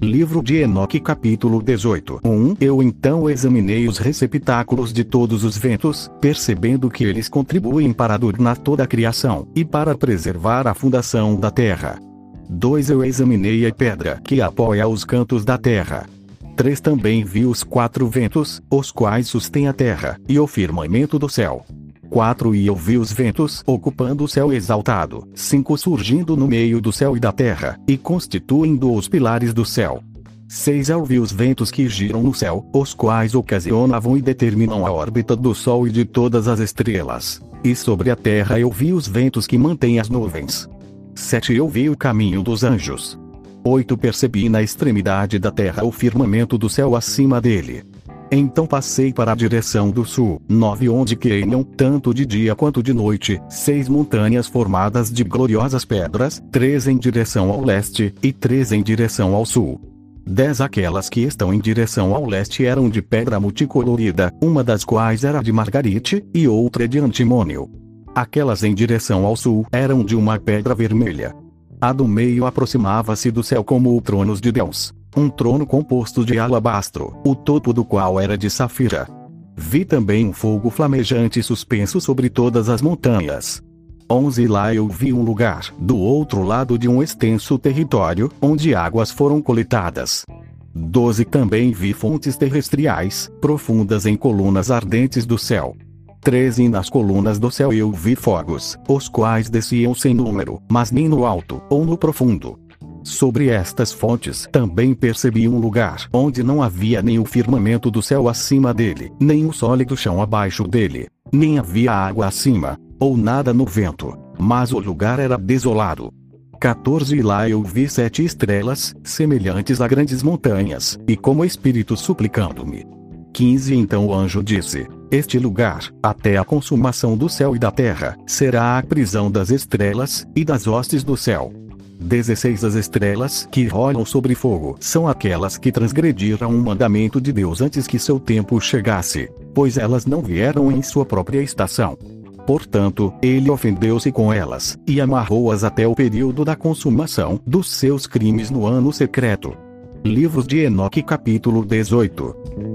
Livro de Enoque capítulo 18 1 Eu então examinei os receptáculos de todos os ventos, percebendo que eles contribuem para adornar toda a criação, e para preservar a fundação da terra. 2 Eu examinei a pedra que apoia os cantos da terra. 3 Também vi os quatro ventos, os quais sustêm a terra, e o firmamento do céu. 4 E eu vi os ventos ocupando o céu exaltado, 5 surgindo no meio do céu e da terra, e constituindo os pilares do céu. 6 Eu vi os ventos que giram no céu, os quais ocasionavam e determinam a órbita do Sol e de todas as estrelas. E sobre a terra eu vi os ventos que mantêm as nuvens. 7 Eu vi o caminho dos anjos. 8 Percebi na extremidade da terra o firmamento do céu acima dele. Então passei para a direção do sul, nove onde queimam, tanto de dia quanto de noite, seis montanhas formadas de gloriosas pedras, três em direção ao leste, e três em direção ao sul. Dez aquelas que estão em direção ao leste eram de pedra multicolorida, uma das quais era de margarite, e outra de antimônio. Aquelas em direção ao sul eram de uma pedra vermelha. A do meio aproximava-se do céu como o trono de Deus um trono composto de alabastro, o topo do qual era de safira. Vi também um fogo flamejante suspenso sobre todas as montanhas. 11 Lá eu vi um lugar, do outro lado de um extenso território, onde águas foram coletadas. 12 Também vi fontes terrestriais, profundas em colunas ardentes do céu. 13 Nas colunas do céu eu vi fogos, os quais desciam sem número, mas nem no alto, ou no profundo. Sobre estas fontes também percebi um lugar onde não havia nem o firmamento do céu acima dele, nem o sólido chão abaixo dele, nem havia água acima, ou nada no vento, mas o lugar era desolado. 14 E lá eu vi sete estrelas, semelhantes a grandes montanhas, e como espírito suplicando-me. 15 Então o anjo disse: Este lugar, até a consumação do céu e da terra, será a prisão das estrelas, e das hostes do céu. 16 As estrelas que rolam sobre fogo são aquelas que transgrediram o mandamento de Deus antes que seu tempo chegasse, pois elas não vieram em sua própria estação. Portanto, ele ofendeu-se com elas, e amarrou-as até o período da consumação dos seus crimes no ano secreto. Livros de Enoque capítulo 18